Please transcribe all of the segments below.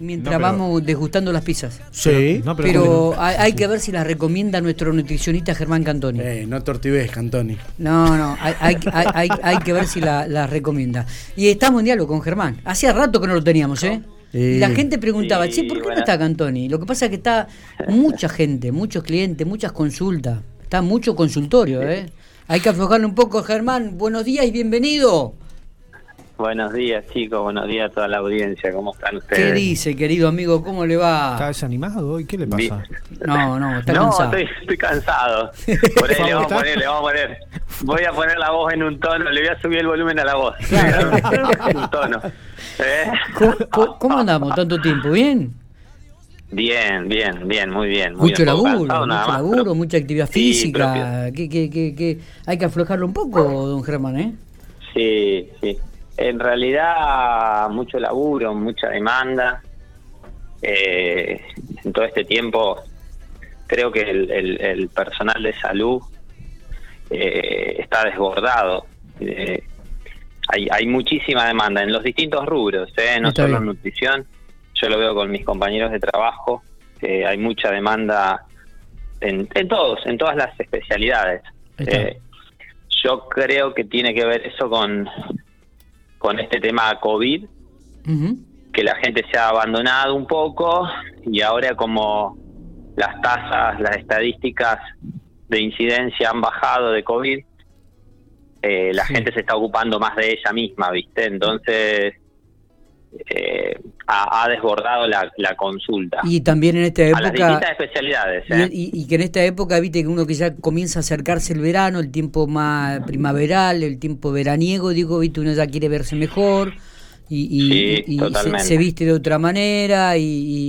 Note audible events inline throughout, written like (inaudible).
mientras No, pero- vamos desgustando las pizzas. Sí. No, Pero hay, hay que ver si las recomienda nuestro nutricionista Germán Cantoni. Eh, no tortives, Cantoni. No, no, hay, hay, hay, hay- que ver si la- las recomienda. Y estamos en diálogo con Germán. Hacía rato que no lo teníamos, ¿eh? Y la gente preguntaba, Sí, che, ¿por qué no está Cantoni? Lo que pasa es que está mucha gente, muchos clientes, muchas consultas. Está mucho consultorio, ¿eh? Hay que aflojarle un poco, Germán. Buenos días y bienvenido. Buenos días, chicos. Buenos días a toda la audiencia. ¿Cómo están ustedes? ¿Qué dice, querido amigo? ¿Cómo le ¿Está va? desanimado hoy? ¿Qué le pasa? No, no, está no, cansado. estoy, estoy cansado. Por ahí le vamos a poner, le vamos a poner. Voy a poner la voz en un tono, le voy a subir el volumen a la voz. (laughs) un tono. ¿Eh? ¿Cómo, andamos tanto tiempo? ¿Bien? Bien, bien, bien, muy bien. Muy Mucho bien, laburo, cansado mucho más, laburo, pero- mucha actividad Sí, física. que, que, que, que hay que aflojarlo un poco, don Germán, ¿eh? Sí, sí. En realidad, mucho laburo, mucha demanda. Eh, en todo este tiempo, creo que el, el- el personal de salud eh, está desbordado. Eh, hay, hay muchísima demanda en los distintos rubros, ¿eh? no Está solo en nutrición. Yo lo veo con mis compañeros de trabajo. hay mucha demanda en, en todos, en todas las especialidades. Eh, yo creo que tiene que ver eso con, con este tema COVID, que la gente se ha abandonado un poco y ahora como las tasas, las estadísticas de incidencia han bajado de COVID, eh, la Sí. gente se está ocupando más de ella misma, ¿viste? Entonces eh, ha, ha desbordado la, la consulta. Y también en esta a las distintas época... especialidades. ¿eh? y- y que en esta época, viste, que uno que ya comienza a acercarse el verano, el tiempo más primaveral, el tiempo veraniego, digo, viste, uno ya quiere verse mejor y, y- Sí, y se, se viste de otra manera y,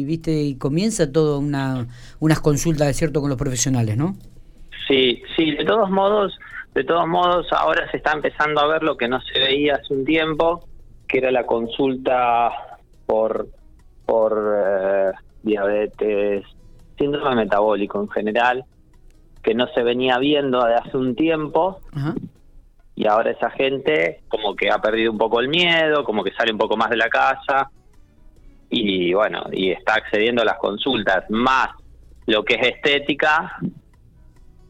y, viste, y comienza todo una, unas consultas, de cierto, con los profesionales, ¿no? Sí, sí, de todos modos, de todos modos ahora se está empezando a ver lo que no se veía hace un tiempo, que era la consulta por por eh, diabetes, síndrome metabólico en general, que no se venía viendo de hace un tiempo Ajá. y ahora esa gente como que ha perdido un poco el miedo, como que sale un poco más de la casa y bueno, y está accediendo a las consultas, más lo que es estética,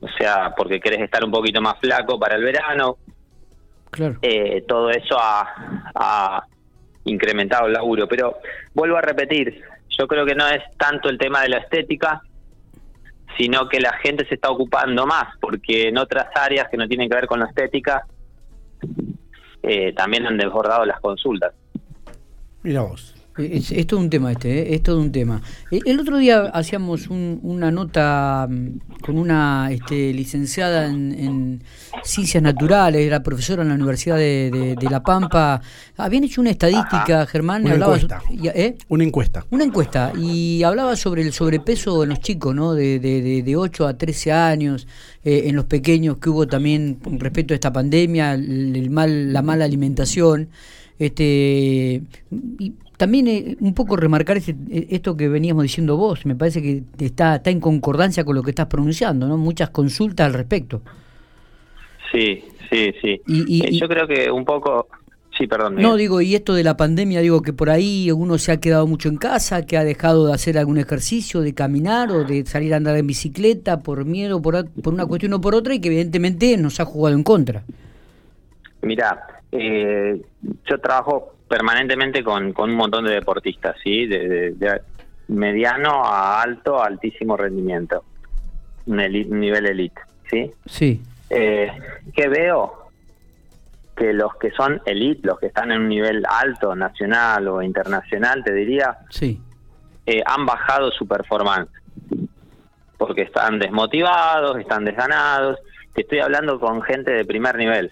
o sea, porque querés estar un poquito más flaco para el verano, Claro. eh, todo eso ha, ha incrementado el laburo. Pero vuelvo a repetir, yo creo que no es tanto el tema de la estética, sino que la gente se está ocupando más, porque en otras áreas que no tienen que ver con la estética, eh, también han desbordado las consultas. Mira vos. Es, es todo un tema este, ¿eh? es todo un tema. El, el otro día hacíamos un- una nota mm, con una este, licenciada en, en ciencias naturales, era profesora en la Universidad de, de- de La Pampa. Habían hecho una estadística, Germán, Una hablaba encuesta. y- ¿eh? Una encuesta. Una encuesta y hablaba sobre el sobrepeso en los chicos, ¿no? De, de, de, de 8 a 13 años, eh, en los pequeños que hubo también respecto a esta pandemia, el, el mal, la mala alimentación. Este, y también eh, un poco remarcar ese- eh, esto que veníamos diciendo vos, me parece que está, está en concordancia con lo que estás pronunciando, ¿no? Muchas consultas al respecto. Sí, sí, sí. Y- y- Eh, y- yo creo que un poco... Sí, perdón. No, digo, y esto de la pandemia, digo que por ahí uno se ha quedado mucho en casa, que ha dejado de hacer algún ejercicio, de caminar o de salir a andar en bicicleta por miedo, por, por una cuestión o por otra, y que evidentemente nos ha jugado en contra. Mira, eh, yo trabajo permanentemente con, con un montón de deportistas, ¿sí? De, de- de mediano a alto, a altísimo rendimiento, un eli- nivel elite, ¿sí? Sí, Eh, ¿Qué veo? Que los que son elite, los que están en un nivel alto, nacional o internacional, te diría, sí, eh, han bajado su performance. Porque están desmotivados, están desganados. Te estoy hablando con gente de primer nivel.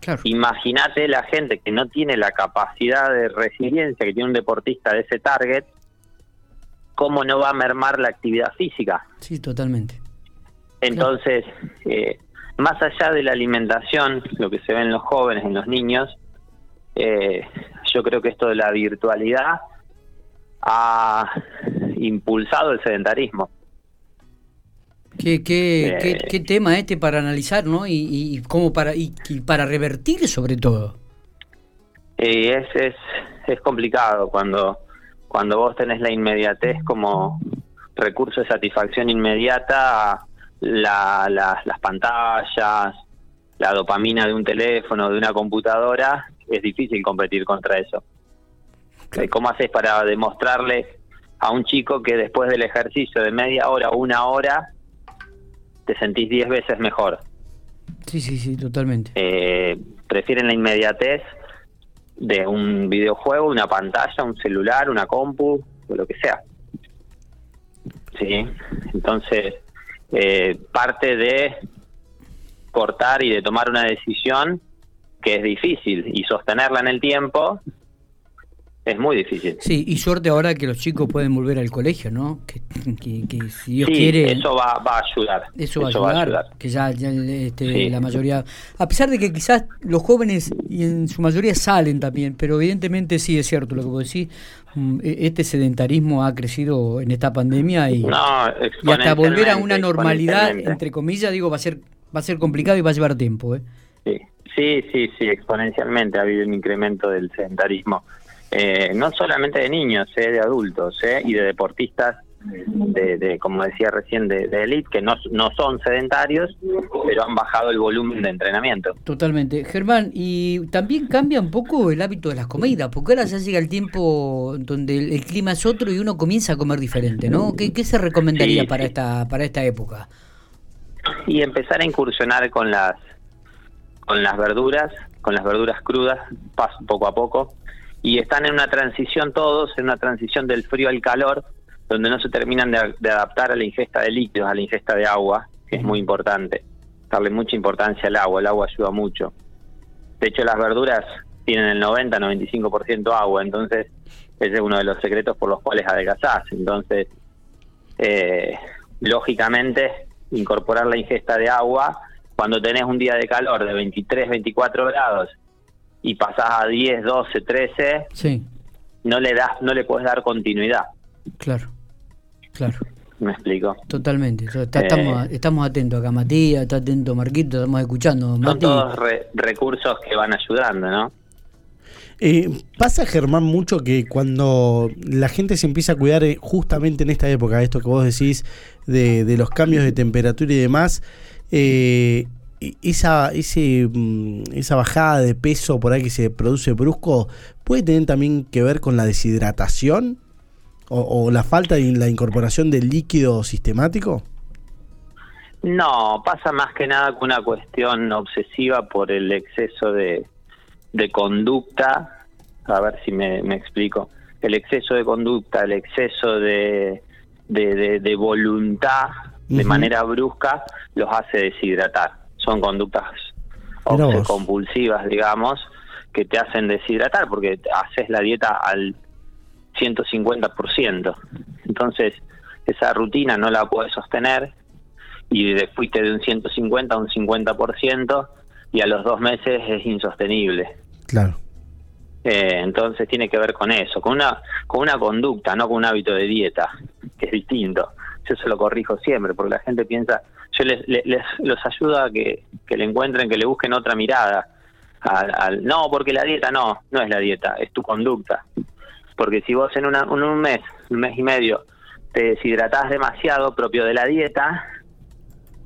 Claro. Imagínate la gente que no tiene la capacidad de resiliencia que tiene un deportista de ese target, cómo no va a mermar la actividad física. Sí, totalmente. Entonces, eh, más allá de la alimentación, lo que se ve en los jóvenes, en los niños, eh, yo creo que esto de la virtualidad ha impulsado el sedentarismo. ¿Qué, qué, Eh. qué, qué tema este para analizar, ¿no? Y, y, cómo para, y, y para revertir sobre todo. Y es, es, es complicado cuando, cuando vos tenés la inmediatez como recurso de satisfacción inmediata, la, la- las pantallas, la dopamina de un teléfono, de una computadora, es difícil competir contra eso. Eh, ¿Cómo haces para demostrarle a un chico que después del ejercicio de media hora una hora te sentís 10 veces mejor? Sí, sí, sí, totalmente. Eh, prefieren la inmediatez de un videojuego, una pantalla, un celular, una compu, o lo que sea. Sí, entonces eh, parte de cortar y de tomar una decisión que es difícil y sostenerla en el tiempo es muy difícil. Sí, y suerte ahora que los chicos pueden volver al colegio, ¿no? Que, que- que si Dios sí, quiere... eso va, va a ayudar. Eso va a ayudar, que ya, ya, este, Sí. la mayoría, a pesar de que quizás los jóvenes y en su mayoría salen también, pero evidentemente sí es cierto lo que vos decís, mm, e- este sedentarismo ha crecido en esta pandemia y, No, y hasta volver a una normalidad, entre comillas, digo, va a ser va a ser complicado y va a llevar tiempo. ¿eh? Sí, sí, sí, sí, exponencialmente ha habido un incremento del sedentarismo. Eh, no solamente de niños, eh, de adultos eh, y de deportistas, de, de, como decía recién, de, de elite, que no, no son sedentarios, pero han bajado el volumen de entrenamiento. Totalmente. Germán, y también cambia un poco el hábito de las comidas, porque ahora ya llega el tiempo donde el, el clima es otro y uno comienza a comer diferente, ¿no? ¿Qué, qué se recomendaría Sí, para sí. esta para esta época? y empezar a incursionar con las con las verduras, con las verduras crudas, paso poco a poco, y están en una transición todos, en una transición del frío al calor, donde no se terminan de, de adaptar a la ingesta de líquidos, a la ingesta de agua, que es muy importante, darle mucha importancia al agua, el agua ayuda mucho. De hecho, las verduras tienen el 90-95% agua, entonces ese es uno de los secretos por los cuales adelgazás. Entonces, eh, lógicamente, incorporar la ingesta de agua cuando tenés un día de calor de 23, 24 grados y pasás a 10, 12, 13, Sí, no le das, no le puedes dar continuidad. claro, claro. ¿Me explico? Totalmente. Está- Eh. estamos, estamos atentos acá, Matías, está atento Marquito, estamos escuchando. Son Mati, todos re- recursos que van ayudando, ¿no? Eh, pasa, Germán, mucho que cuando la gente se empieza a cuidar eh, justamente en esta época, esto que vos decís de, de los cambios de temperatura y demás, eh, e- esa, ese, mm, esa bajada de peso por ahí que se produce brusco, ¿puede tener también que ver con la deshidratación? ¿O, o la falta de la incorporación de líquido sistemático? No, pasa más que nada con una cuestión obsesiva por el exceso de, de conducta. A ver si me, me explico. El exceso de conducta, el exceso de, de, de- voluntad de manera brusca los hace deshidratar. Son conductas compulsivas, digamos, que te hacen deshidratar porque haces la dieta al 150%. Entonces, esa rutina no la puedes sostener y fuiste de un 150 a un 50% y a los dos meses es insostenible. Claro. Eh, entonces tiene que ver con eso, con una, con una conducta, no con un hábito de dieta, que es distinto. Yo se lo corrijo siempre, porque la gente piensa, yo les, les, los ayudo a que, que le encuentren, que le busquen otra mirada. Al, al- no, porque la dieta no, no es la dieta, es tu conducta. Porque si vos en, una, en un mes, un mes y medio, te deshidratás demasiado propio de la dieta,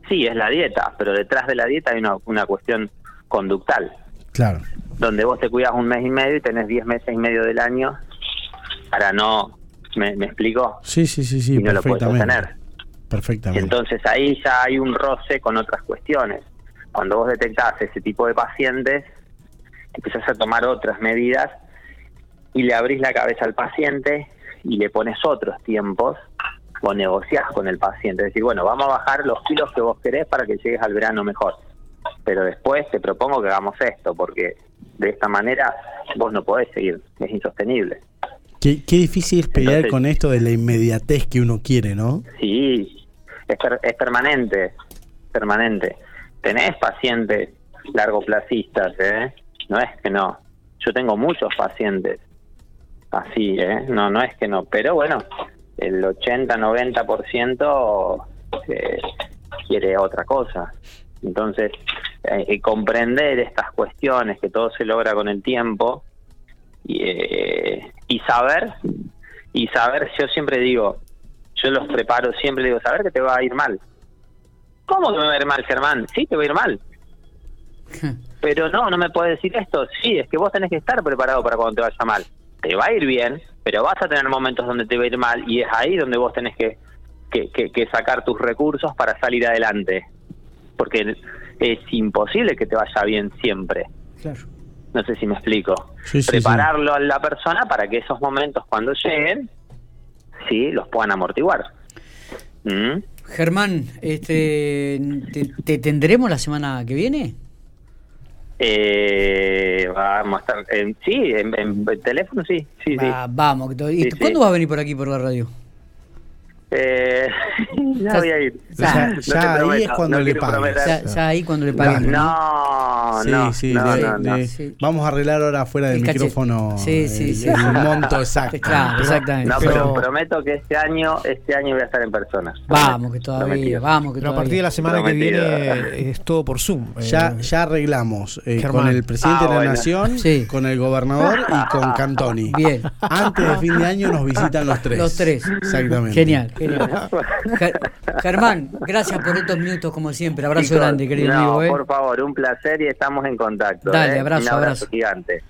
sí, es la dieta, pero detrás de la dieta hay una, una cuestión conductal Claro. donde vos te cuidas un mes y medio y tenés 10 meses y medio del año para no, ¿me, me explico? Sí, sí, sí, sí, y no lo puedes perfectamente. Entonces ahí ya hay un roce con otras cuestiones. Cuando vos detectás ese tipo de pacientes, empezás a tomar otras medidas y le abrís la cabeza al paciente y le pones otros tiempos o negociás con el paciente. Es decir, bueno, vamos a bajar los kilos que vos querés para que llegues al verano mejor. Pero después te propongo que hagamos esto, porque de esta manera vos no podés seguir, es insostenible. Qué, qué difícil es pelear Entonces- con esto de la inmediatez que uno quiere, ¿no? Sí, es, per- es permanente, permanente. Tenés pacientes largoplacistas, ¿eh? No es que no. Yo tengo muchos pacientes así, ¿eh? No, no es que no. Pero bueno, el 80-90% eh, quiere otra cosa. Entonces, eh, eh, comprender estas cuestiones, que todo se logra con el tiempo, y, eh, y saber y saber, yo siempre digo, yo los preparo, siempre digo, saber que te va a ir mal. ¿Cómo que me va a ir mal, Germán? Sí, te va a ir mal. (laughs) Pero no, no me puedes decir esto. Sí, es que vos tenés que estar preparado para cuando te vaya mal. Te va a ir bien, pero vas a tener momentos donde te va a ir mal y es ahí donde vos tenés que, que, que, sacar tus recursos para salir adelante. Porque es imposible que te vaya bien siempre. Claro. No sé si me explico. Prepararlo a la persona para que esos momentos cuando lleguen, sí, los puedan amortiguar. ¿Mm? Germán, este, te, tendremos la semana que viene? Eh, vamos a estar, en, sí, en, teléfono sí, sí, sí. Vamos, ¿y cuándo va a venir por aquí por la radio? Eh, (laughs) ya voy a ir. Ya, ya ahí es cuando le paguen. Ya, ahí cuando le paguen. No, no, sí, sí, Vamos a arreglar ahora fuera del micrófono sí, sí, el, el, monto (laughs) exacto. Claro, exactamente. No, pero, prometo que este año, este año voy a estar en persona. Vamos, que todavía, vamos que pero a partir de la semana que viene es todo por Zoom. Ya, ya arreglamos eh, con el presidente de la ah, Nación, con el gobernador y con Cantoni. Bien. Antes de fin de año nos visitan los tres. Los tres. Exactamente. Genial. (laughs) Germán, gracias por estos minutos como siempre. Abrazo grande, querido amigo. ¿eh? Por favor, un placer y estamos en contacto. Dale, ¿eh? abrazo, un abrazo, gigante.